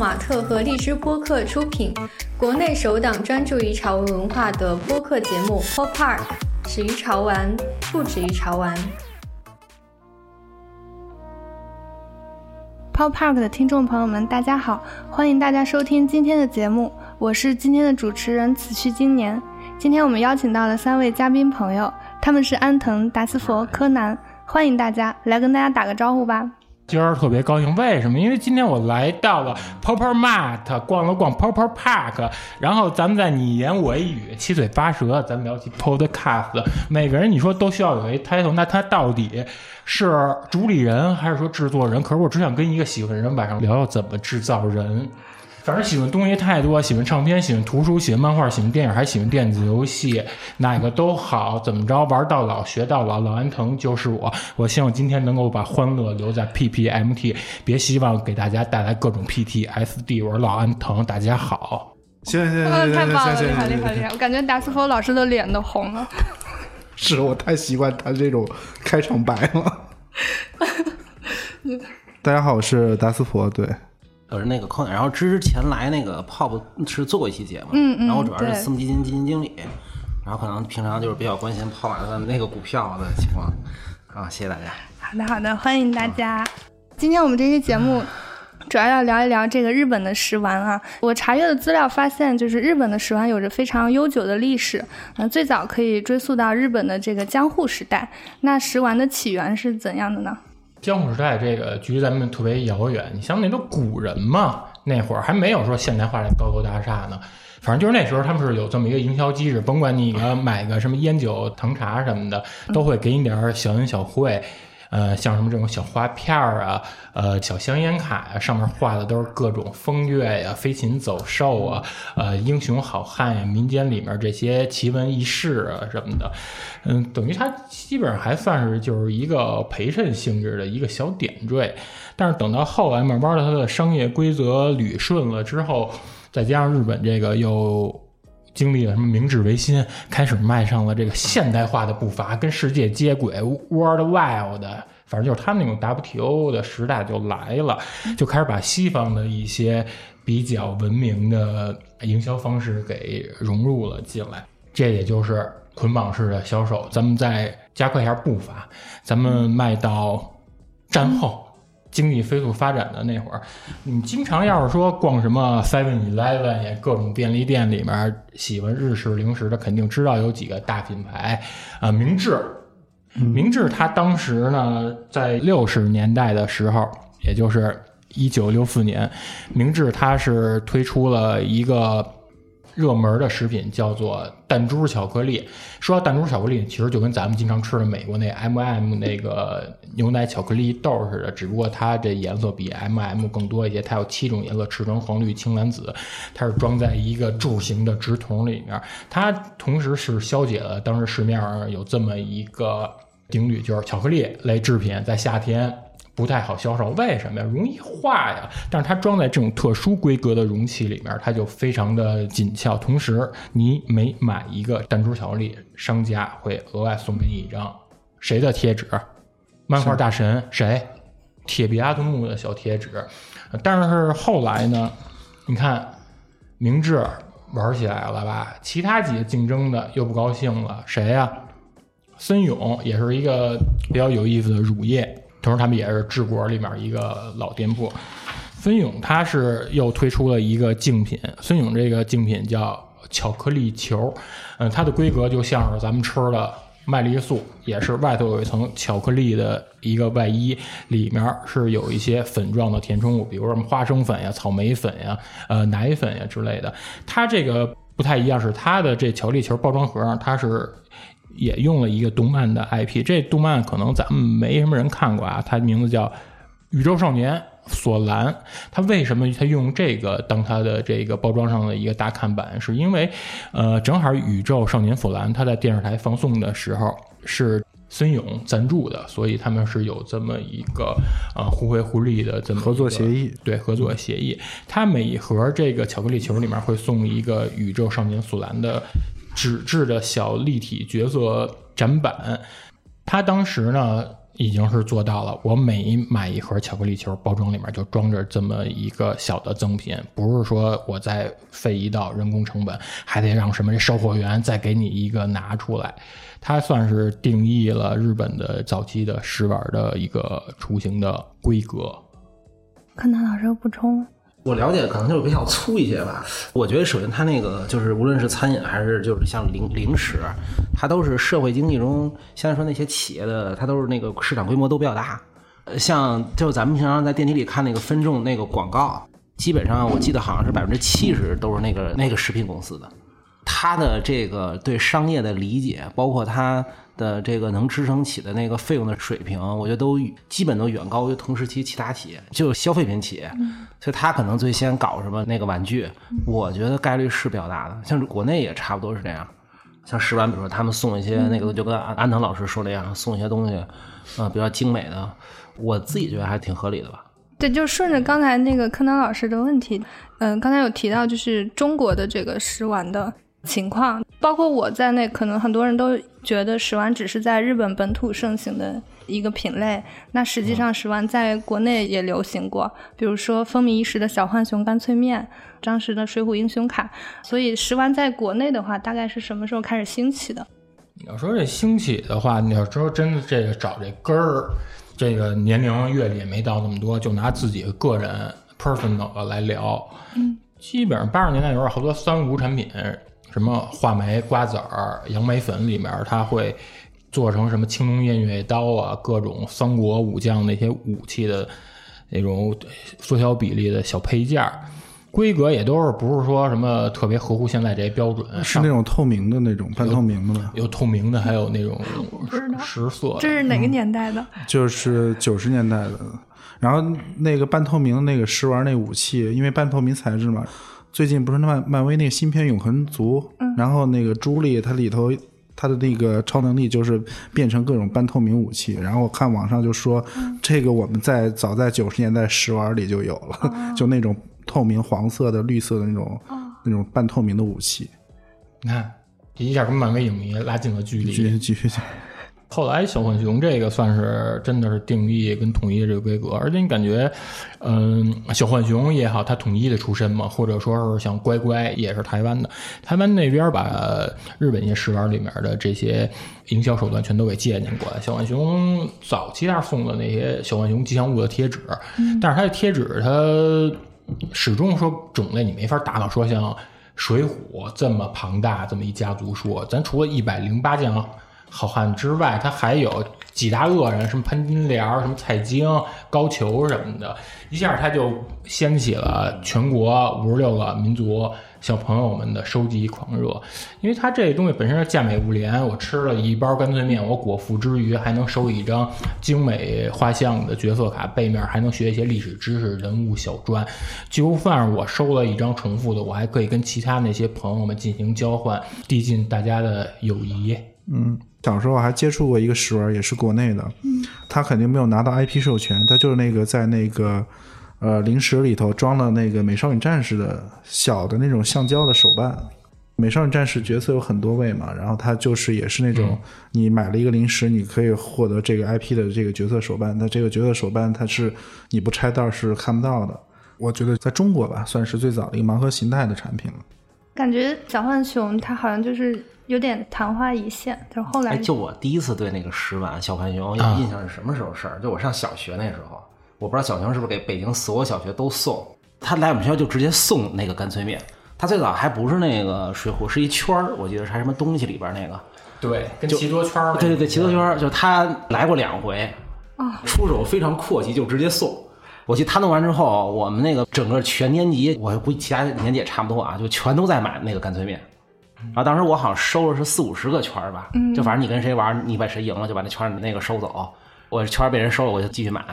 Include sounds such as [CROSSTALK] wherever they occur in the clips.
马特和荔枝播客出品，国内首档专注于潮文文化的播客节目《Pop Park》，始于潮玩，不止于潮玩。Pop Park 的听众朋友们，大家好，欢迎大家收听今天的节目，我是今天的主持人此去今年。今天我们邀请到了三位嘉宾朋友，他们是安藤、达斯佛、柯南，欢迎大家来跟大家打个招呼吧。今儿特别高兴，为什么？因为今天我来到了 Popper Mart，逛了逛 Popper Park，然后咱们在你言我一语，七嘴八舌，咱们聊起 Podcast。每个人你说都需要有一 title，那他到底是主理人还是说制作人？可是我只想跟一个喜欢人晚上聊聊怎么制造人。反正喜欢东西太多，喜欢唱片，喜欢图书，喜欢漫画，喜欢电影，还喜欢电子游戏，哪个都好。怎么着，玩到老学到老，老安藤就是我。我希望今天能够把欢乐留在 PPMT，别希望给大家带来各种 PTSD。我是老安藤，大家好。行行行行太棒了，行厉害厉害厉害！我感觉达斯佛老师的脸都红了。[LAUGHS] 是我太习惯他这种开场白了。[LAUGHS] 大家好，我是达斯佛，对。我是那个柯南，然后之前来那个 POP 是做过一期节目，嗯嗯然后主要是私募基金基金经理，然后可能平常就是比较关心泡马的那个股票的情况，啊，谢谢大家。好的好的，欢迎大家。今天我们这期节目主要要聊一聊这个日本的食玩啊。我查阅的资料发现，就是日本的食玩有着非常悠久的历史，嗯、最早可以追溯到日本的这个江户时代。那食玩的起源是怎样的呢？江户时代这个距离咱们特别遥远，你像那种古人嘛，那会儿还没有说现代化的高楼大厦呢。反正就是那时候他们是有这么一个营销机制，甭管你买个什么烟酒、糖茶什么的，都会给你点小恩小惠。呃，像什么这种小花片儿啊，呃，小香烟卡呀、上面画的都是各种风月呀、飞禽走兽啊，呃，英雄好汉呀、民间里面这些奇闻异事啊什么的，嗯，等于它基本上还算是就是一个陪衬性质的一个小点缀。但是等到后来，慢慢的它的商业规则捋顺了之后，再加上日本这个又经历了什么明治维新，开始迈上了这个现代化的步伐，跟世界接轨，World Wide，反正就是他们那种 WTO 的时代就来了，就开始把西方的一些比较文明的营销方式给融入了进来，这也就是捆绑式的销售。咱们再加快一下步伐，咱们迈到战后。经济飞速发展的那会儿，你经常要是说逛什么 Seven Eleven 呀，各种便利店里面，喜欢日式零食的肯定知道有几个大品牌啊、明治，明治它当时呢，在六十年代的时候，也就是一九六四年，明治它是推出了一个热门的食品，叫做弹珠巧克力。说到弹珠巧克力，其实就跟咱们经常吃的美国那 M&M 那个牛奶巧克力豆似的，只不过它这颜色比 M&M 更多一些，它有七种颜色：赤橙黄绿青蓝紫。它是装在一个柱形的直筒里面，它同时是消解了当时市面上有这么一个定律，就是巧克力类制品在夏天。不太好销售，为什么呀？容易化呀。但是它装在这种特殊规格的容器里面，它就非常的紧俏。同时，你每买一个弹珠巧克力，商家会额外送给你一张谁的贴纸？漫画大神谁？铁臂阿童木的小贴纸。但是后来呢？你看，明治玩起来了吧？其他几个竞争的又不高兴了，谁呀、森永也是一个比较有意思的乳业。同时，他们也是治国里面一个老店铺。孙勇它是又推出了一个竞品，孙勇这个竞品叫巧克力球，嗯、它的规格就像是咱们吃的麦丽素，也是外头有一层巧克力的一个外衣，里面是有一些粉状的填充物，比如什么花生粉呀、草莓粉呀、呃奶粉呀之类的。它这个不太一样，是它的这巧克力球包装盒上它是也用了一个动漫的 IP，这动漫可能咱们没什么人看过啊，它名字叫《宇宙少年索兰》。它为什么它用这个当它的这个包装上的一个大看板？是因为，呃，正好《宇宙少年索兰》它在电视台放送的时候是。森永赞助的，所以他们是有这么一个呃互惠互利的这么合作协议，对合作协议。它每一盒这个巧克力球里面会送一个宇宙少年索兰的纸质的小立体角色展板。它当时呢已经是做到了，我每买一盒巧克力球，包装里面就装着这么一个小的赠品，不是说我再费一道人工成本，还得让什么售货员再给你一个拿出来。它算是定义了日本的早期的食玩的一个雏形的规格。柯南老师有补充？我了解可能就是比较粗一些吧。我觉得首先它那个就是无论是餐饮还是就是像零零食，它都是社会经济中相对说那些企业的，它都是那个市场规模都比较大。呃，像就咱们平常在电梯里看那个分众那个广告，基本上我记得好像是百分之七十都是那个那个食品公司的。他的这个对商业的理解，包括他的这个能支撑起的那个费用的水平，我觉得都基本都远高于同时期其他企业，就是消费品企业。所以他可能最先搞什么那个玩具，我觉得概率是比较大的。像国内也差不多是这样，像食玩，比如说他们送一些那个，就跟安安藤老师说那样，送一些东西，呃，比较精美的，我自己觉得还挺合理的吧。对，就顺着刚才那个柯南老师的问题，嗯，刚才有提到就是中国的这个食玩的。情况包括我在内，可能很多人都觉得食玩只是在日本本土盛行的一个品类。那实际上，食玩在国内也流行过，比如说风靡一时的小浣熊干脆面、当时的水浒英雄卡。所以，食玩在国内的话，大概是什么时候开始兴起的？你要说这兴起的话，你要说真的，这个找这根儿，这个年龄阅历也没到那么多，就拿自己个人 personal 来聊。嗯，基本上八十年代有好多三无产品。什么话梅、瓜子儿、杨梅粉里面，它会做成什么青龙偃月刀啊，各种三国武将那些武器的那种缩小比例的小配件儿，规格也都是不是说什么特别合乎现在这些标准，是那种透明的那种半透明的吗？有透明的，还有那种石色。这是哪个年代的？就是九十年代的。然后那个半透明的那个试玩那武器，因为半透明材质嘛。最近不是漫漫威那个新片《永恒族》，然后那个朱莉她里头她的那个超能力就是变成各种半透明武器，然后我看网上就说这个我们在早在九十年代食玩里就有了，就那种透明黄色的、绿色的那种那种半透明的武器。你看，一下跟漫威影迷拉近了距离。继续继续讲。后来小浣熊这个算是真的是定义跟统一的这个规格，而且你感觉，嗯，小浣熊也好，它统一的出身嘛，或者说是像乖乖也是台湾的，台湾那边把日本一些食玩里面的这些营销手段全都给借鉴过来。小浣熊早期他送的那些小浣熊吉祥物的贴纸，但是它的贴纸它始终说种类你没法达到说像水浒这么庞大这么一家族说，咱除了一百零八将。好汉之外，他还有几大恶人，什么潘金莲、什么蔡京、高俅什么的，一下他就掀起了全国五十六个民族小朋友们的收集狂热。因为他这东西本身是价美物廉，我吃了一包干脆面，我果腹之余还能收一张精美画像的角色卡，背面还能学一些历史知识、人物小传。就算我收了一张重复的，我还可以跟其他那些朋友们进行交换，递进大家的友谊。嗯。小时候还接触过一个食玩，也是国内的，他肯定没有拿到 IP 授权，他就是那个在那个呃零食里头装了那个美少女战士的小的那种橡胶的手办。美少女战士角色有很多位嘛，然后他就是也是那种你买了一个零食，你可以获得这个 IP 的这个角色手办。那这个角色手办它是你不拆袋是看不到的。我觉得在中国吧，算是最早的一个盲盒形态的产品了。感觉小浣熊它好像就是。有点昙花一现，就后来。哎就我第一次对那个石碗小浣熊有印象是什么时候事儿？就我上小学那时候，我不知道小熊是不是给北京所有小学都送。他来我们学校就直接送那个干脆面。他最早还不是那个水壶，是一圈儿，我记得是还什么东西里边那个。对，跟棋桌圈儿。对对对，棋桌圈儿，就他来过两回，出手非常阔气，就直接送。我记得他弄完之后，我们那个整个全年级，我估计其他年级也差不多啊，就全都在买那个干脆面。然后当时我好像收了是四五十个圈儿吧，就反正你跟谁玩，你把谁赢了就把那圈儿那个收走。我圈儿被人收了，我就继续买。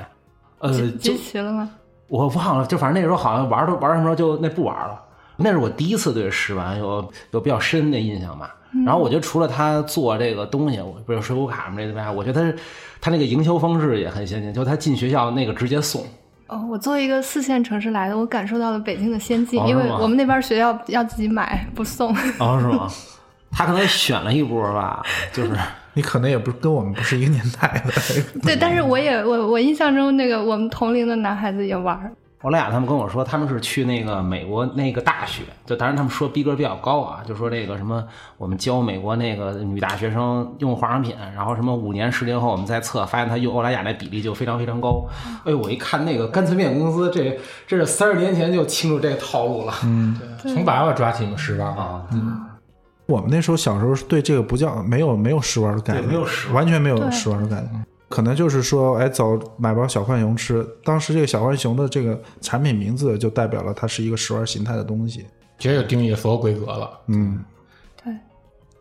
呃，集齐了吗？我忘了，就反正那时候好像玩都玩什么时候就那不玩了。那是我第一次对试玩有有比较深的印象吧。然后我觉得除了他做这个东西，比如水浒卡什么这的，我觉得他他那个营销方式也很先进，就他进学校那个直接送。哦，我作为一个四线城市来的，我感受到了北京的先进，因为我们那边学校要自己买，不送。哦，是吗？他可能选了一波吧，就是 [LAUGHS] 你可能也不跟我们不是一个年代的。[LAUGHS] 对，但是我也我我印象中那个我们同龄的男孩子也玩儿。欧莱雅他们跟我说，他们是去那个美国那个大学，就当然他们说逼格比较高啊，就说这个什么，我们教美国那个女大学生用化妆品，然后什么五年十年后我们再测，发现她用欧莱雅那比例就非常非常高。哎呦，我一看那个干脆面公司，这这是三十年前就清楚这个套路了。嗯，从娃娃抓起嘛，试玩啊。我们那时候小时候对这个不叫没有没有试玩的概念，没有试完全没有试玩的概念。可能就是说，哎，走买包小浣熊吃。当时这个小浣熊的这个产品名字就代表了它是一个食玩形态的东西，直接就定义所有规格了。嗯，对。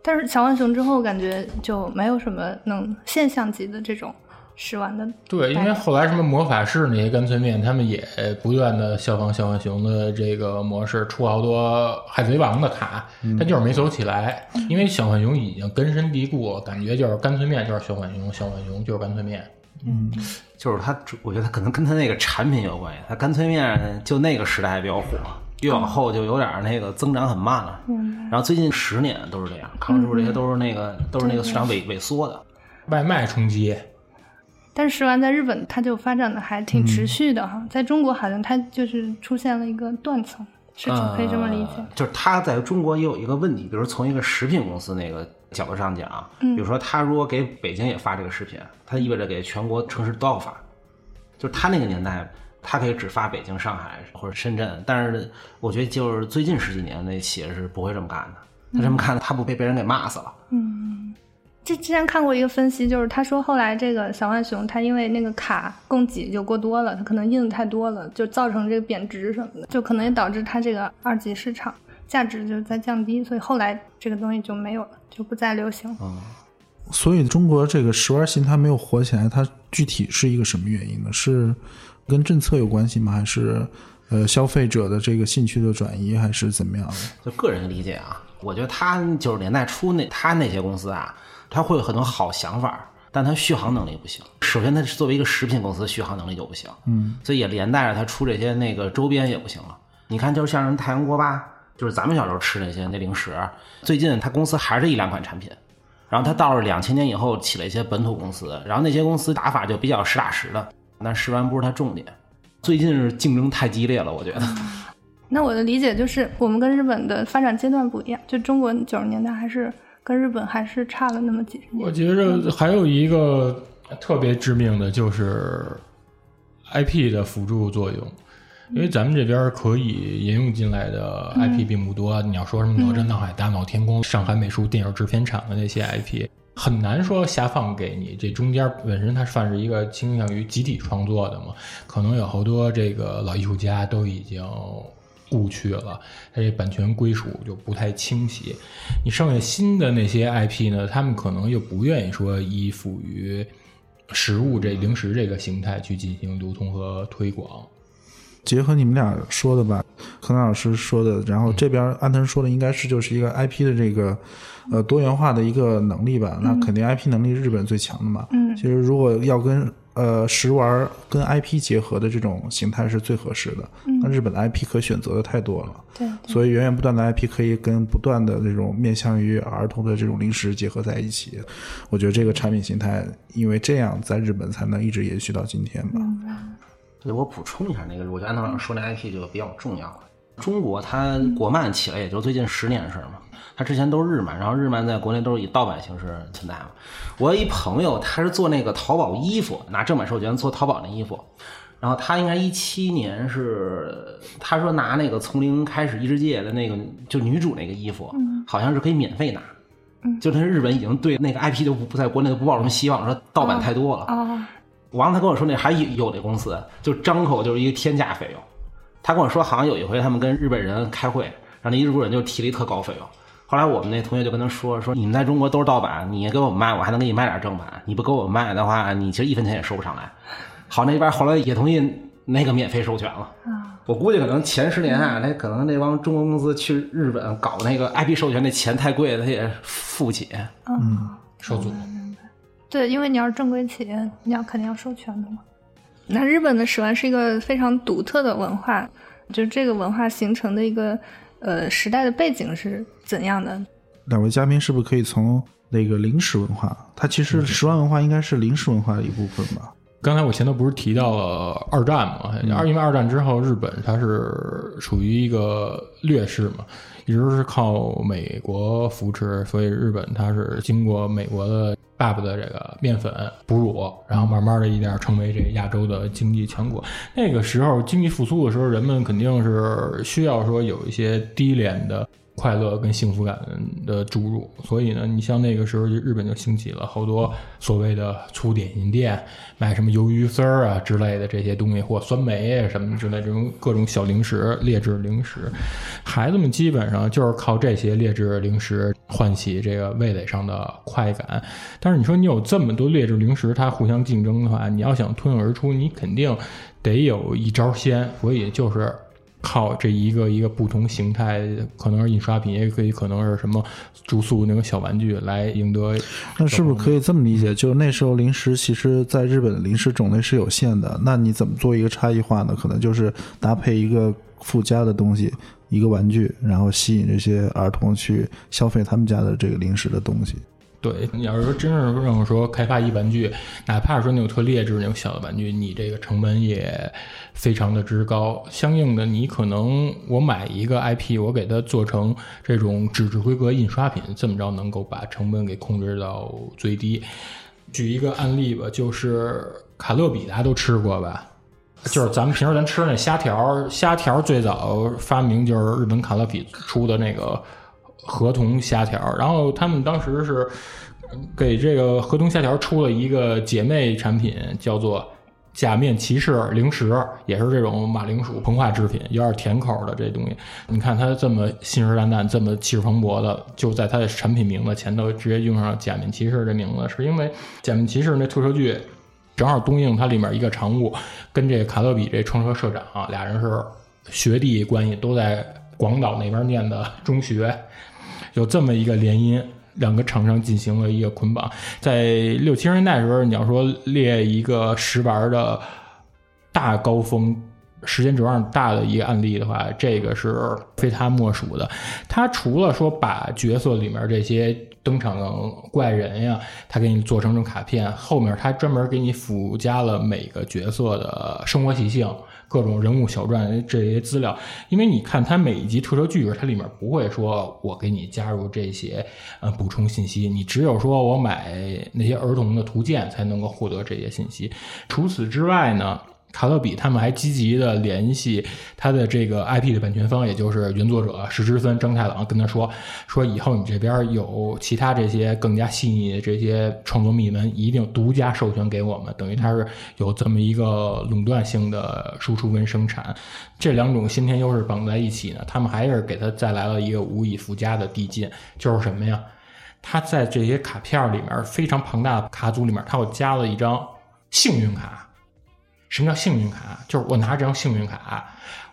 但是小浣熊之后，感觉就没有什么能现象级的这种。试玩的对，因为后来什么魔法师那些干脆面，他们也不断的效仿小浣熊的这个模式，出好多海贼王的卡，但就是没走起来。因为小浣熊已经根深蒂固了，感觉就是干脆面就是小浣熊，小浣熊就是干脆面。嗯，就是它，我觉得它可能跟它那个产品有关系。它干脆面就那个时代比较火，越往后就有点那个增长很慢了。嗯，然后最近十年都是这样，康师傅这些都是那个都是那个市场萎萎缩的，外卖冲击。但是食玩在日本，它就发展的还挺持续的哈，在中国好像它就是出现了一个断层，是可以这么理解。就是它在中国也有一个问题，比如从一个食品公司那个角度上讲，比如说他如果给北京也发这个食品，它意味着给全国城市都要发。就是他那个年代，他可以只发北京、上海或者深圳，但是我觉得就是最近十几年那企业是不会这么干的。他这么干，他不被别人给骂死了？嗯。之之前看过一个分析，就是他说后来这个小浣熊，它因为那个卡供给就过多了，它可能印的太多了，就造成这个贬值什么的，就可能也导致它这个二级市场价值就在降低，所以后来这个东西就没有了，就不再流行。嗯，所以中国这个食玩形它没有火起来，它具体是一个什么原因呢？是跟政策有关系吗？还是呃消费者的这个兴趣的转移，还是怎么样的？就个人理解啊，我觉得他九十年代初那他那些公司啊。他会有很多好想法，但他续航能力不行。首先，他作为一个食品公司，续航能力就不行。嗯，所以也连带着他出这些那个周边也不行了。你看，就是像什么太阳锅巴，就是咱们小时候吃那些那零食，最近他公司还是一两款产品。然后他到了两千年以后，起了一些本土公司，然后那些公司打法就比较实打实的，但食玩不是他重点。最近是竞争太激烈了，我觉得。那我的理解就是，我们跟日本的发展阶段不一样，就中国九十年代还是。跟日本还是差了那么几十年。我觉着还有一个特别致命的就是 IP 的辅助作用，因为咱们这边可以引用进来的 IP 并不多。你要说什么哪吒闹海、大闹天宫、上海美术电影制片厂的那些 IP，很难说下放给你。这中间本身它算是一个倾向于集体创作的嘛，可能有好多这个老艺术家都已经。误去了，它这版权归属就不太清晰。你剩下新的那些 IP 呢？他们可能又不愿意说依附于食物这零食这个形态去进行流通和推广。结合你们俩说的吧，柯南老师说的，然后这边安藤说的，应该是就是一个 IP 的这个呃多元化的一个能力吧。那肯定 IP 能力日本最强的嘛。嗯，其实如果要跟呃，食玩跟 IP 结合的这种形态是最合适的。那日本的 IP 可选择的太多了，对，所以源源不断的 IP 可以跟不断的这种面向于儿童的这种零食结合在一起。我觉得这个产品形态，因为这样在日本才能一直延续到今天吧。对，我补充一下那个，我觉得安藤老师说那 IP 就比较重要了。中国它国漫起来也就最近十年的事儿嘛。它之前都是日漫，然后日漫在国内都是以盗版形式存在嘛。我一朋友他是做那个淘宝衣服，拿正版授权做淘宝那衣服，然后他应该一七年是他说拿那个从零开始异世界的那个就女主那个衣服，好像是可以免费拿，就他日本已经对那个 IP 就不不在国内都不抱什么希望，说盗版太多了。完了他跟我说那还有的公司就张口就是一个天价费用，他跟我说好像有一回他们跟日本人开会，然后那日本人就提了一特高费用。后来我们那同学就跟他说：“说你们在中国都是盗版，你给我们卖，我还能给你卖点正版。你不给我们卖的话，你其实一分钱也收不上来。”好，那边后来也同意那个免费授权了。我估计可能前十年啊，那可能那帮中国公司去日本搞那个 IP 授权，那钱太贵，他也付不起。嗯，受阻。对，因为你要是正规企业，你要肯定要授权的嘛。那日本的食玩是一个非常独特的文化，就这个文化形成的一个。呃，时代的背景是怎样的？两位嘉宾是不是可以从那个零食文化？它其实食玩文化应该是零食文化的一部分吧？刚才我前头不是提到了二战嘛？二因为二战之后，日本它是处于一个劣势嘛，一直是靠美国扶持，所以日本它是经过美国的爸爸的这个面粉哺乳，然后慢慢的一点成为这亚洲的经济强国。那个时候经济复苏的时候，人们肯定是需要说有一些低廉的。快乐跟幸福感的注入，所以呢，你像那个时候，日本就兴起了好多所谓的粗点心店，卖什么鱿鱼丝儿啊之类的这些东西，或酸梅啊什么之类这种各种小零食、劣质零食。孩子们基本上就是靠这些劣质零食唤起这个味蕾上的快感。但是你说你有这么多劣质零食，它互相竞争的话，你要想脱颖而出，你肯定得有一招先。所以就是。靠这一个一个不同形态，可能是印刷品，也可以可能是什么住宿那个小玩具来赢得。那是不是可以这么理解？就是那时候零食其实在日本的零食种类是有限的，那你怎么做一个差异化呢？可能就是搭配一个附加的东西，一个玩具，然后吸引这些儿童去消费他们家的这个零食的东西。对你要是说真是让我说开发一玩具，哪怕说那种特劣质那种小的玩具，你这个成本也非常的之高。相应的，你可能我买一个 IP，我给它做成这种纸质规格印刷品，这么着能够把成本给控制到最低。举一个案例吧，就是卡乐比，大家都吃过吧？就是咱们平时咱吃那虾条，虾条最早发明就是日本卡乐比出的那个。合同虾条，然后他们当时是给这个合同虾条出了一个姐妹产品，叫做假面骑士零食，也是这种马铃薯膨化制品，有点甜口的这东西。你看它这么信誓旦旦，这么气势磅礴的，就在它的产品名字前头直接用上假面骑士这名字，是因为假面骑士那特摄剧正好东映它里面一个常务跟这卡乐比这创设社长俩人是学弟关系，都在广岛那边念的中学。有这么一个联姻，两个厂商进行了一个捆绑。在六七十年代的时候，你要说列一个食玩的大高峰、时间轴上大的一个案例的话，这个是非他莫属的。他除了说把角色里面这些登场的怪人呀，他给你做成这种卡片，后面他专门给你附加了每个角色的生活习性。各种人物小传这些资料，因为你看它每一集特摄剧，它里面不会说我给你加入这些呃补充信息，你只有说我买那些儿童的图鉴才能够获得这些信息。除此之外呢？卡乐比他们还积极的联系他的这个 IP 的版权方，也就是原作者石之森、章太郎，跟他说说以后你这边有其他这些更加细腻的这些创作秘闻，一定独家授权给我们。等于他是有这么一个垄断性的输出跟生产，这两种先天优势绑在一起呢，他们还是给他带来了一个无以复加的递进，就是什么呀？他在这些卡片里面非常庞大的卡组里面，他又加了一张幸运卡。什么叫幸运卡？就是我拿着这张幸运卡，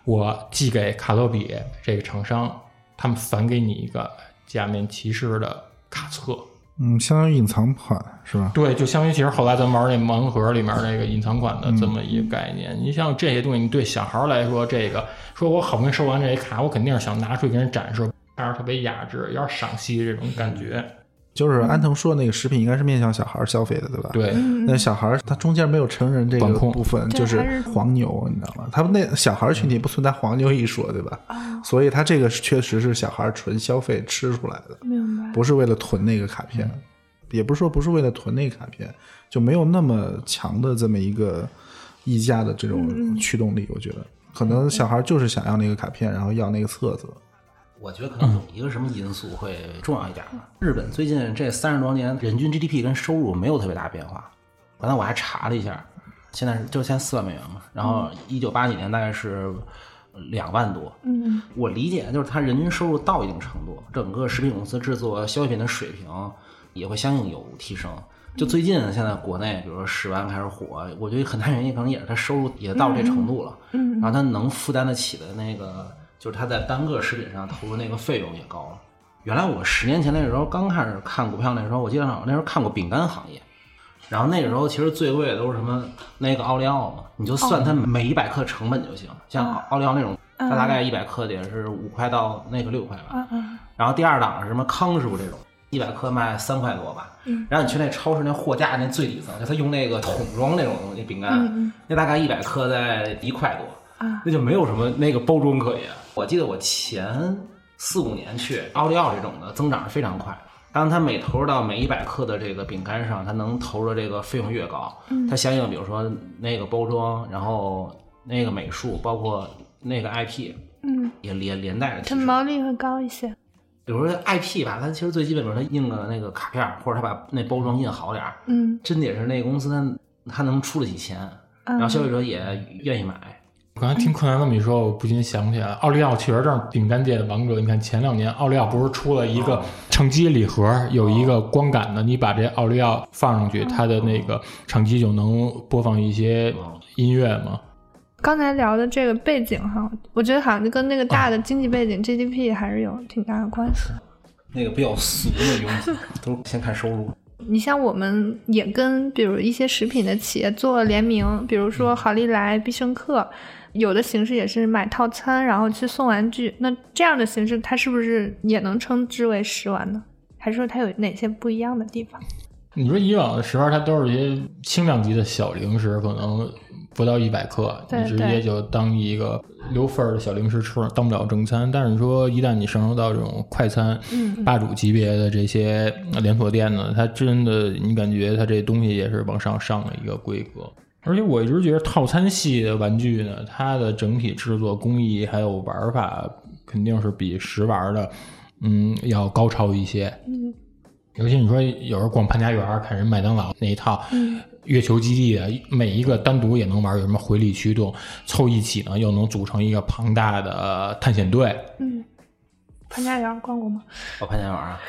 我寄给卡洛比这个厂商，他们返给你一个假面骑士的卡册。嗯，相当于隐藏款是吧？对，就相当于其实后来咱玩那盲盒里面那个隐藏款的这么一个概念。你像这些东西，你对小孩来说，这个说我好不容易收完这些卡，我肯定是想拿出去给人展示，看着特别雅致，有点赏析这种感觉。就是安藤说的那个食品应该是面向小孩消费的，对吧？对，那小孩他中间没有成人这个部分，就是黄牛，你知道吗？他们那小孩群体不存在黄牛一说，对吧？所以他这个确实是小孩纯消费吃出来的，明白？不是为了囤那个卡片，也不是说不是为了囤那个卡片，就没有那么强的这么一个溢价的这种驱动力。我觉得可能小孩就是想要那个卡片，然后要那个册子。我觉得可能有一个什么因素会重要一点日本最近这三十多年，人均 GDP 跟收入没有特别大变化。刚才我还查了一下，现在是就现在四万美元嘛。然后一九八几年大概是两万多。嗯，我理解就是它人均收入到一定程度，整个食品公司制作消费品的水平也会相应有提升。就最近现在国内，比如说十万开始火，我觉得很大原因可能也是他收入也到这程度了。嗯，然后他能负担得起的那个。就是他在单个食品上投入那个费用也高了。原来我十年前那时候刚开始看股票那时候，我记得那时候看过饼干行业，然后那个时候其实最贵的都是什么那个奥利奥嘛，你就算它每一百克成本就行。像奥利奥那种，它大概一百克得是五块到那个六块吧。然后第二档是什么康师傅这种，一百克卖三块多吧。嗯然后你去那超市那货架那最底层，就他用那个桶装那种东西饼干，那大概一百克在一块多，啊那就没有什么那个包装可言。我记得我前四五年去奥利奥这种的增长是非常快。当它每投入到每一百克的这个饼干上，它能投入的这个费用越高，它相应比如说那个包装，然后那个美术，包括那个 IP，嗯，也连连带着提它升。毛利会高一些。比如说 IP 吧，它其实最基本，比如它印个那个卡片儿，或者它把那包装印好点儿，嗯，真得是那个公司它它能出得起钱，然后消费者也愿意买。我刚才听柯南这么一说，我不禁想起来，奥利奥确实正是饼干界的王者。你看前两年奥利奥不是出了一个唱机礼盒，有一个光感的，你把这奥利奥放上去，它的那个唱机就能播放一些音乐吗。刚才聊的这个背景哈，我觉得好像就跟那个大的经济背景 GDP 还是有挺大的关系。那个比较俗的东西，都是先看收入。你像我们也跟比如一些食品的企业做了联名，比如说好利来、必胜客，有的形式也是买套餐，然后去送玩具。那这样的形式，它是不是也能称之为食玩呢？还是说它有哪些不一样的地方？你说以往的食玩，它都是一些轻量级的小零食，可能不到一百克，你直接就当一个留份儿的小零食吃，当不了正餐。但是你说一旦你上升到这种快餐、嗯霸主级别的这些连锁店呢，它真的你感觉它这东西也是往上上了一个规格。而且我一直觉得套餐系的玩具呢，它的整体制作工艺还有玩法肯定是比实玩的，嗯，要高超一些。嗯尤其你说有时候逛潘家园看人麦当劳那一套，嗯月球基地的每一个单独也能玩，有什么回力驱动，凑一起呢又能组成一个庞大的探险队。嗯，潘家园逛过吗？我潘家园啊，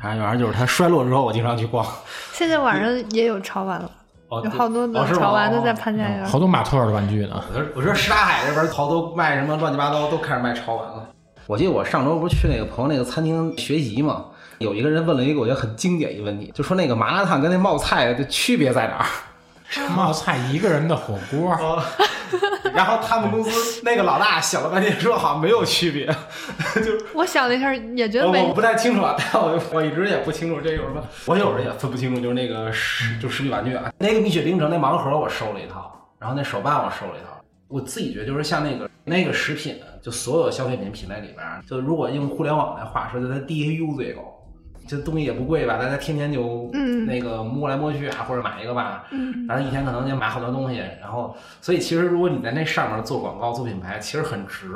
潘家园就是它衰落之后，我经常去逛。现在晚上也有潮玩了，哦有好多潮玩都在哦潘家园。好多马特尔的玩具呢，我说我说什刹海这边好多卖什么乱七八糟，都开始卖潮玩了。我记得我上周不是去那个朋友那个餐厅学习嘛，有一个人问了一个我觉得很经典一个问题，就说那个麻辣烫跟那冒菜的区别在哪儿？冒菜一个人的火锅，哦，[LAUGHS] 然后他们公司那个老大想了半天，说好像没有区别，[LAUGHS] 就我想了一下，也觉得我没我不太清楚啊，[LAUGHS] 但我我一直也不清楚这有什么，我有时候也分不清楚，就是那个食就食品玩具啊，那个蜜雪冰城那盲盒我收了一套，然后那手办我收了一套。我自己觉得就是像那个那个食品，就所有消费品品类里边，就如果用互联网来话说，就它 DAU 最高。这东西也不贵吧，大家天天就嗯那个摸来摸去啊，或者买一个吧，嗯然后一天可能就买好多东西，然后所以其实如果你在那上面做广告做品牌，其实很值。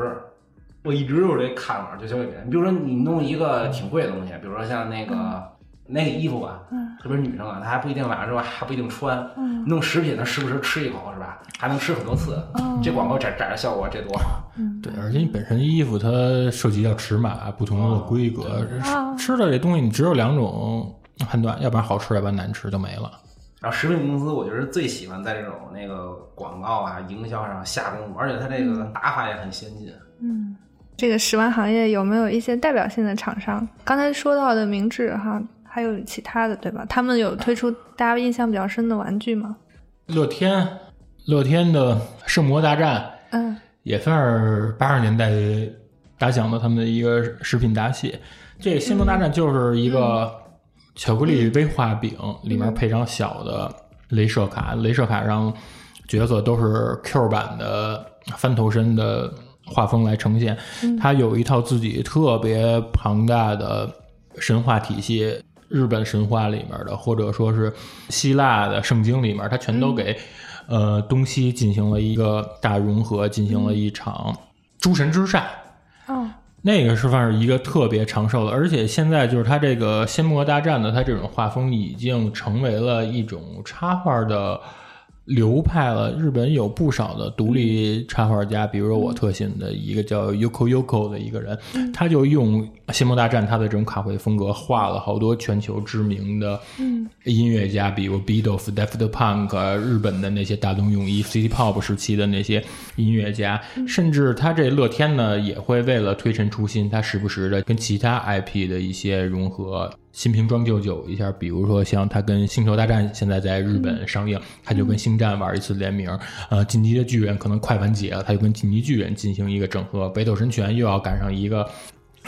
我一直有这看法，就消费品。你比如说你弄一个挺贵的东西，比如说像那个、那个衣服吧，嗯特别是女生啊，她还不一定晚上之后还不一定穿。嗯弄食品，她时不时吃一口是吧？还能吃很多次。哦这广告展展示效果这多好。嗯对，而且你本身衣服它涉及到尺码、不同的规格，哦吃的这东西你只有两种判断，要不然好吃，要不然难吃就没了。然后食品公司，我觉得最喜欢在这种那个广告啊、营销上下功夫，而且它这个打法也很先进。嗯，这个食玩行业有没有一些代表性的厂商？刚才说到的明治哈，还有其他的对吧？他们有推出大家印象比较深的玩具吗？乐天，乐天的《圣魔大战》嗯也算是八十年代打响的他们的一个食品大戏。这个《星球大战》就是一个巧克力威化饼，里面配上小的镭射卡，镭射卡上角色都是 Q 版的翻头身的画风来呈现。它有一套自己特别庞大的神话体系。日本神话里面的，或者说是希腊的圣经里面，它全都给、呃东西进行了一个大融合，进行了一场诸神之战。哦那个是算是一个特别长寿的，而且现在就是它这个仙魔大战的，它这种画风已经成为了一种插画的流派了。日本有不少的独立插画家，比如说我特信的一个叫 Yoko Yoko 的一个人，他就用仙魔大战他的这种卡绘风格画了好多全球知名的嗯音乐家，比如 Beatles、Daft Punk、日本的那些大东泳衣、City Pop 时期的那些音乐家，甚至他这乐天呢，也会为了推陈出新，他时不时的跟其他 IP 的一些融合。新瓶装旧酒一下，比如说像他跟《星球大战》现在在日本上映，他就跟《星战》玩一次联名。呃，《进击的巨人》可能快完结了，他就跟《进击巨人》进行一个整合。《北斗神拳》又要赶上一个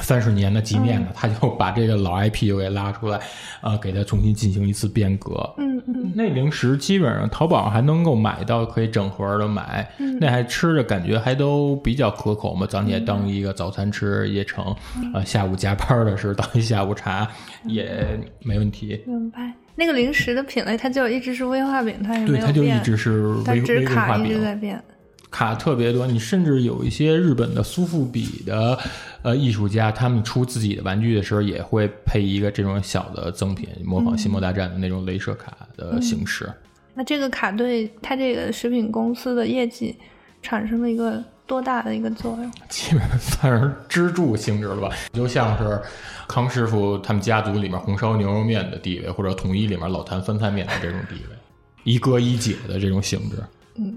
三十年的纪念的，他就把这个老 IP 又给拉出来，呃，给它重新进行一次变革。嗯嗯，那零食基本上淘宝还能够买到，可以整盒的买。那还吃着感觉还都比较可口嘛，早点当一个早餐吃也成，呃，下午加班的时候当一下午茶也没问题。明白。那个零食的品类，它就一直是威化饼，它也没对，有它就一直是它只是微微化卡一直。在变。卡特别多，你甚至有一些日本的苏富比的呃艺术家，他们出自己的玩具的时候，也会配一个这种小的赠品，模仿《星魔大战》的那种镭射卡的形式。那这个卡对它这个食品公司的业绩产生了一个多大的一个作用？[LAUGHS] 基本上算是支柱性质了吧，就像是康师傅他们家族里面红烧牛肉面的地位，或者统一里面老坛酸菜面的这种地位，一哥一姐的这种性质。嗯，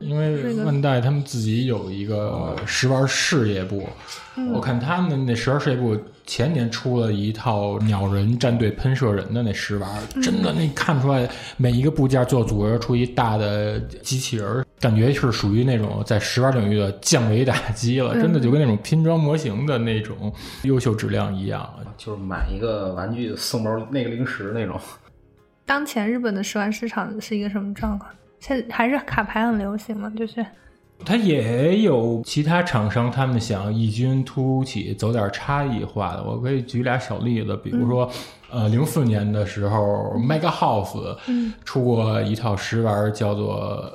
因为万代他们自己有一个食玩事业部，嗯我看他们那食玩事业部前年出了一套鸟人战队喷射人的那食玩，嗯真的那看出来每一个部件做组合出一大的机器人儿，感觉是属于那种在食玩领域的降维打击了，嗯真的就跟那种拼装模型的那种优秀质量一样。就是买一个玩具送包那个零食那种。当前日本的食玩市场是一个什么状况？现在还是卡牌很流行嘛？就是它也有其他厂商，他们想异军突起，走点差异化的。我可以举俩小例子，比如说，呃，零四年的时候，Mega House 出过一套食玩，叫做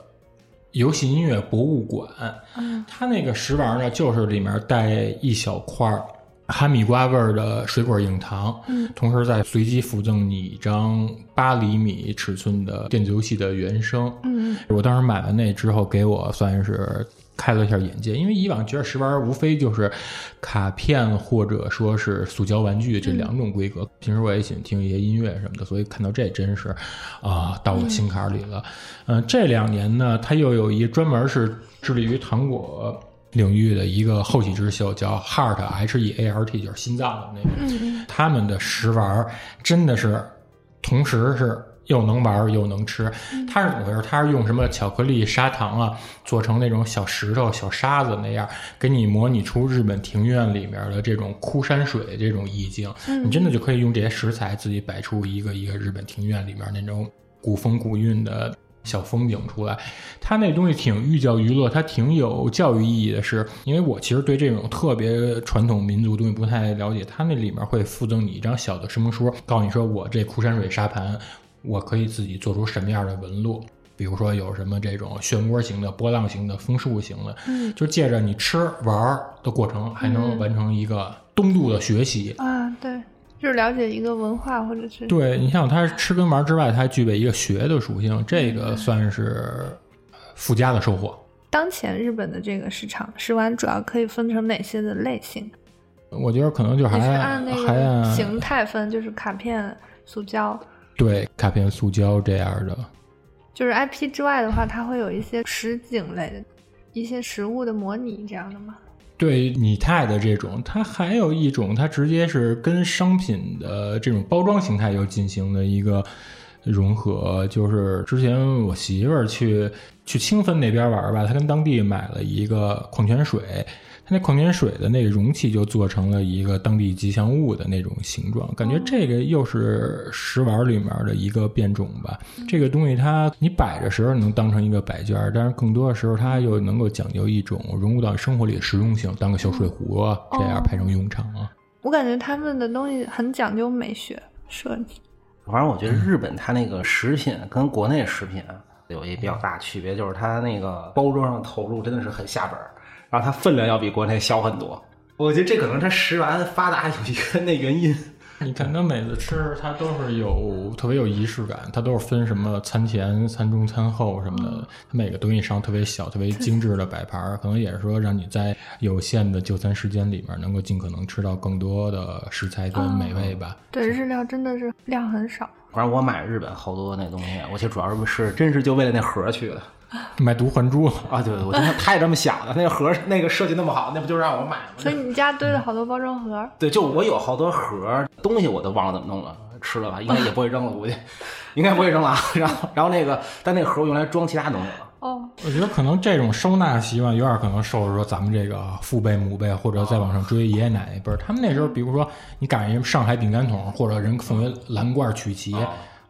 游戏音乐博物馆。嗯它那个食玩呢，就是里面带一小块儿哈密瓜味儿的水果硬糖，嗯，同时再随机附赠你一张八厘米尺寸的电子游戏的原声，嗯，我当时买完那之后，给我算是开了一下眼界，因为以往觉得食玩无非就是卡片或者说是塑胶玩具这两种规格。平时我也喜欢听一些音乐什么的，所以看到这真是啊、到我心坎儿里了。嗯、这两年呢，它又有一专门是致力于糖果。领域的一个后起之秀叫 Heart H E A R T，就是心脏的那个。他们的食玩儿真的是同时是又能玩儿又能吃。它是怎么回事？它是用什么巧克力、砂糖啊，做成那种小石头、小沙子那样，给你模拟出日本庭院里面的这种枯山水这种意境。你真的就可以用这些食材自己摆出一个一个日本庭院里面那种古风古韵的。小风景出来，它那东西挺寓教于乐，它挺有教育意义的是，因为我其实对这种特别传统民族东西不太了解，它那里面会附赠你一张小的说明书，告诉你说我这枯山水沙盘，我可以自己做出什么样的纹路。比如说有什么这种漩涡型的、波浪型的、风树型的，嗯，就借着你吃玩儿的过程，还能完成一个东渡的学习。啊，对，就是了解一个文化或者是对你像它吃跟玩之外，它还具备一个学的属性，这个算是附加的收获。当前日本的这个市场食玩主要可以分成哪些的类型？我觉得可能就还也是按那个形态分，就是卡片、塑胶。对卡片、塑胶这样的。就是 IP 之外的话，它会有一些实景类的、一些实物的模拟这样的吗？对拟态的这种，它还有一种，它直接是跟商品的这种包装形态又进行了一个融合。就是之前我媳妇儿去去清芬那边玩吧，她跟当地买了一个矿泉水，它那矿泉水的那个容器就做成了一个当地吉祥物的那种形状，感觉这个又是食玩里面的一个变种吧。这个东西它你摆着时候能当成一个摆件儿，但是更多的时候它又能够讲究一种融入到生活里的实用性，当个小水壶啊，这样派上用场啊。我感觉他们的东西很讲究美学设计。反正我觉得日本它那个食品跟国内食品啊有一比较大区别，就是它那个包装上投入真的是很下本儿，然后它分量要比国内小很多。我觉得这可能它食玩发达有一个那原因。你看它每次吃，它都是有特别有仪式感，它都是分什么餐前、餐中、餐后什么的，它每个东西上特别小、特别精致的摆盘儿，可能也是说让你在有限的就餐时间里面，能够尽可能吃到更多的食材跟美味吧。对，日料真的是量很少。反正我买日本好多那东西，我其实主要是是真是就为了那盒儿去的 [LAUGHS] 买毒还珠，啊！对，我真的太这么想的。那个盒儿那个设计那么好，那不就让我买吗？所以你家堆了好多包装盒。对，就我有好多盒儿东西，我都忘了怎么弄了，吃了吧，应该也不会扔了，估计应该不会扔了啊。[LAUGHS] 然后，然后那个，但那个盒儿我用来装其他东西了。哦，我觉得可能这种收纳习惯有点可能受说咱们这个父辈、母辈，或者再往上追爷爷奶奶辈儿，他们那时候，比如说你赶上一上海饼干桶，或者人奉为蓝罐曲奇，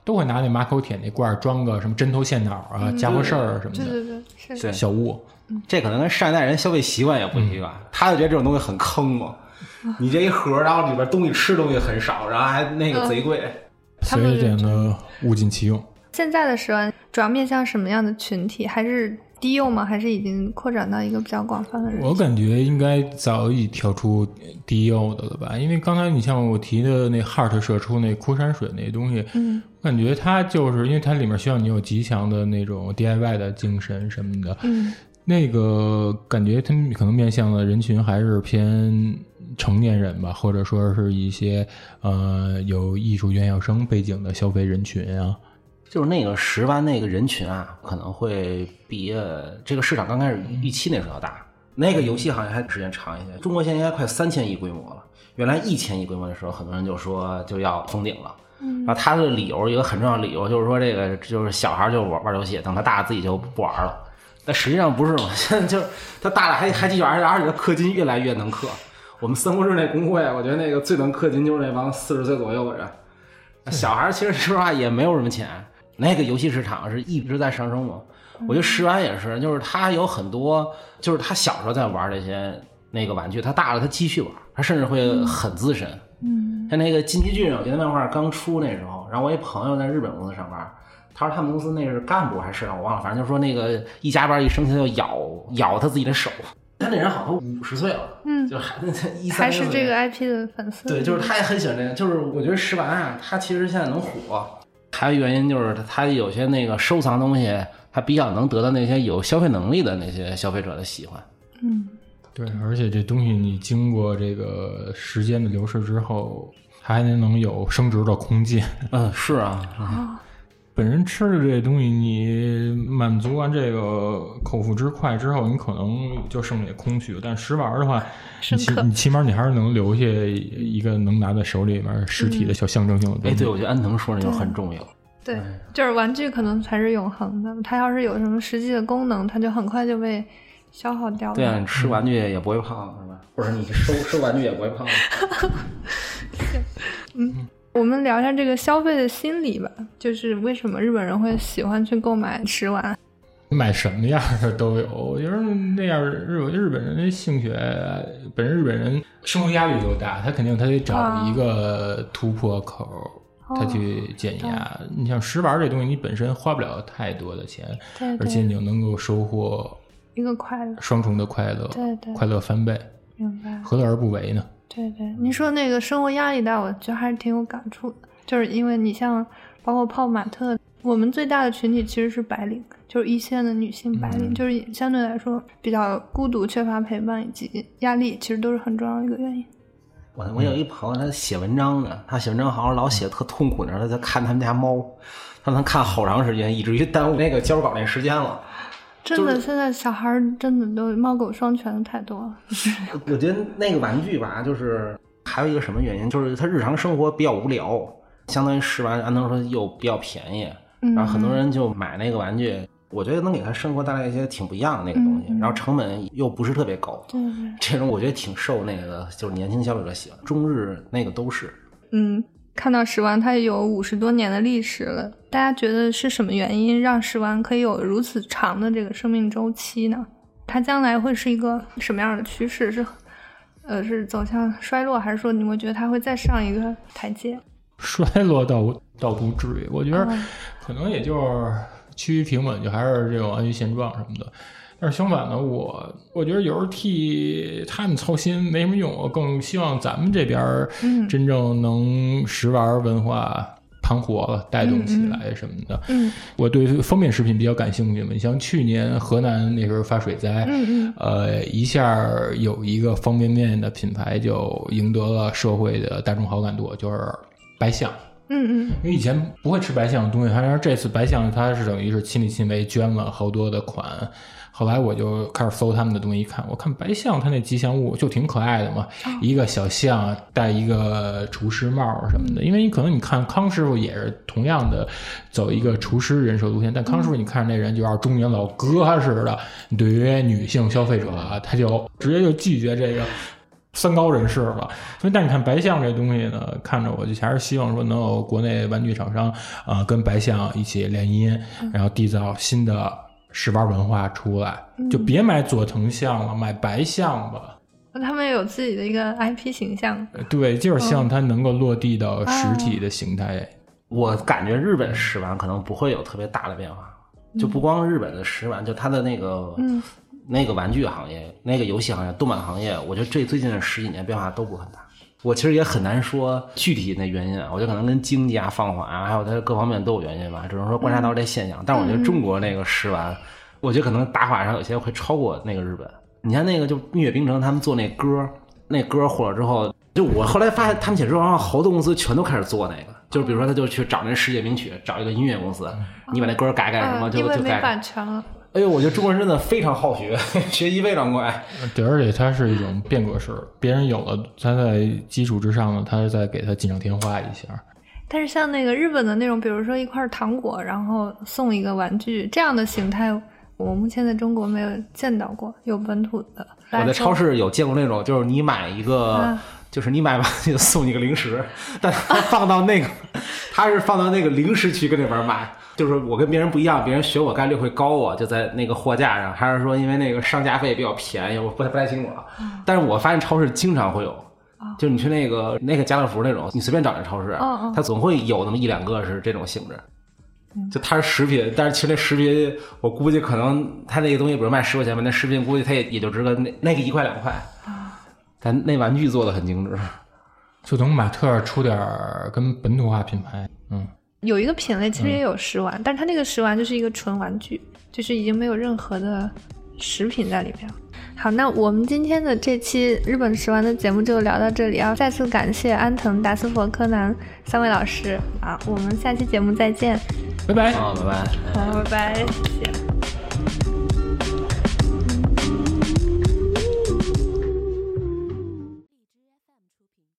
都会拿那马口铁那罐儿装个什么针头线脑啊、家伙事儿什么的对对对，小物。这可能跟上一代人消费习惯也不一样，他就觉得这种东西很坑嘛。[LAUGHS] 你这一盒，然后里边东西吃东西很少，然后还那个贼贵。所以这样的物尽其用。现在的十万主要面向什么样的群体？还是低幼吗？还是已经扩展到一个比较广泛的人？我感觉应该早已跳出低幼的了吧，因为刚才你像我提的那 Heart 射出那枯山水那东西，嗯，我感觉它就是因为它里面需要你有极强的那种 DIY 的精神什么的，嗯，那个感觉他们可能面向的人群还是偏成年人吧，或者说是一些呃有艺术院校生背景的消费人群啊。就是那个十万那个人群啊，可能会比呃这个市场刚开始预期那时候要大。那个游戏好像还时间长一些，中国现在应该快三千亿规模了。原来一千亿规模的时候，很多人就说就要封顶了。然后他的理由一个很重要的理由就是说，这个就是小孩就玩玩游戏，等他大了自己就不玩了。但实际上不是嘛，[LAUGHS] 现在就是他大了还还继续玩，而且他氪金越来越能氪。我们三国志那公会，我觉得那个最能氪金就是那帮四十岁左右的人。小孩其实说实话也没有什么钱，那个游戏市场是一直在上升嘛。我觉得十万也是，就是他有很多，就是他小时候在玩这些那个玩具，他大了他继续玩，他甚至会很资深。嗯，像那个金鸡俊，我觉得漫画刚出那时候，然后我一朋友在日本公司上班，他说他们公司那是干部还是我忘了，反正就是说那个一加班一生气他就咬咬他自己的手。他那人好像都五十岁了，嗯就还一三还是这个 IP 的粉丝。对，就是他也很喜欢这个。就是我觉得石丸啊，他其实现在能火，还有原因就是他他有些那个收藏东西，他比较能得到那些有消费能力的那些消费者的喜欢。嗯，对，而且这东西你经过这个时间的流逝之后，还能有升值的空间。嗯，是啊，本身吃的这东西，你满足完这个口腹之快之后，你可能就剩下空虚。但食玩的话，你起你起码你还是能留下一个能拿在手里面实体的小象征性的东哎，西。对，我觉得安藤说那就很重要。对，就是玩具可能才是永恒的。它要是有什么实际的功能，它就很快就被消耗掉了。对啊，你吃玩具也不会胖，是吧？或者你收收玩具也不会胖。[LAUGHS] 我们聊一下这个消费的心理吧，就是为什么日本人会喜欢去购买食玩？买什么样的都有。我觉得那样日本日本人的兴趣，本身日本人生活压力就大，他肯定他得找一个突破口。他去减压，你像食玩这东西，你本身花不了太多的钱，对而且，你又能够收获一个快乐，双重的快乐，对对快乐翻倍，明白。何乐而不为呢？对对，您说那个生活压力大，我觉得还是挺有感触的。就是因为你像包括泡玛特，我们最大的群体其实是白领，就是一线的女性白领，就是相对来说比较孤独、缺乏陪伴以及压力，其实都是很重要的一个原因。我我有一朋友，他写文章呢，他写文章好像老写特痛苦呢，他在看他们家猫，他能看好长时间，以至于耽误那个交稿那时间了。真的，现在小孩真的都猫狗双全的太多了。[LAUGHS] 我觉得那个玩具吧，就是还有一个什么原因，就是他日常生活比较无聊，相当于试完安藤说又比较便宜，嗯然后很多人就买那个玩具，我觉得能给他生活带来一些挺不一样的那个东西，然后成本又不是特别高，这种我觉得挺受那个就是年轻消费者喜欢，中日那个都是。嗯，看到食玩它有五十多年的历史了，大家觉得是什么原因让食玩可以有如此长的这个生命周期呢？它将来会是一个什么样的趋势？是呃是走向衰落，还是说你会觉得它会再上一个台阶？[LAUGHS] 衰落倒倒不至于，我觉得嗯可能也就是趋于平稳，就还是这种安于现状什么的。但是相反呢，我我觉得有时候替他们操心没什么用，我更希望咱们这边真正能食玩文化盘活了，带动起来什么的。嗯我对方便食品比较感兴趣嘛，你像去年河南那时候发水灾，嗯嗯呃，一下有一个方便面的品牌就赢得了社会的大众好感度，就是白象。嗯嗯，因为以前不会吃白象的东西，但是这次白象它是等于是亲力亲为捐了好多的款。后来我就开始搜他们的东西，一看，我看白象它那吉祥物就挺可爱的嘛，一个小象戴一个厨师帽什么的。因为你可能你看康师傅也是同样的走一个厨师人设路线，但康师傅你看着那人就像中年老哥似的，对于女性消费者啊，他就直接就拒绝这个。三高人士了，所以但你看白象这东西呢，看着我就还是希望说能有国内玩具厂商啊、跟白象一起联姻，然后缔造新的试玩文化出来，就别买佐藤象了，买白象吧。他们有自己的一个 IP 形象。呃对，就是希望它能够落地到实体的形态。我感觉日本食玩可能不会有特别大的变化，就不光日本的食玩，就它的那个、嗯那个玩具行业、那个游戏行业、动漫行业，我觉得这最近的十几年变化都不很大。我其实也很难说具体的原因啊，我觉得可能跟经济啊、放缓啊，还有它各方面都有原因吧，只能说观察到这现象。但是我觉得中国那个食玩，我觉得可能打法上有些会超过那个日本。你看那个就蜜月冰城他们做那歌，那歌火了之后，就我后来发现他们写之后，好多公司全都开始做那个，就是比如说他就去找那世界名曲，找一个音乐公司，你把那歌改改什么，就就改。版权了。哎呦，我觉得中国人真的非常好学，[LAUGHS] 学习非常快。对，而且它是一种变革式，别人有了，他在基础之上呢，它再给它锦上添花一下。但是像那个日本的那种，比如说一块糖果，然后送一个玩具这样的形态，我目前在中国没有见到过有本土的。我在超市有见过那种，就是你买一个，啊就是你买完就送你个零食，[LAUGHS] 但他放到那个，[LAUGHS] 他是放到那个零食区跟那边卖。就是我跟别人不一样，别人学我概率会高我，就在那个货架上，还是说因为那个商家费比较便宜，我不太不太清楚啊。但是我发现超市经常会有，就是你去那个那个家乐福那种，你随便找那超市哦哦，它总会有那么一两个是这种性质。就它是食品，但是其实那食品，我估计可能它那个东西，比如卖十块钱吧，那食品估计它也也就值个那那个一块两块。但那玩具做的很精致。就等马特出点跟本土化品牌，嗯，有一个品类其实也有食玩，但是它那个食玩就是一个纯玩具，就是已经没有任何的食品在里面了。好，那我们今天的这期日本食玩的节目就聊到这里啊！再次感谢安藤、达斯佛、柯南三位老师啊！我们下期节目再见，拜拜。好，拜拜。好，拜拜，谢谢。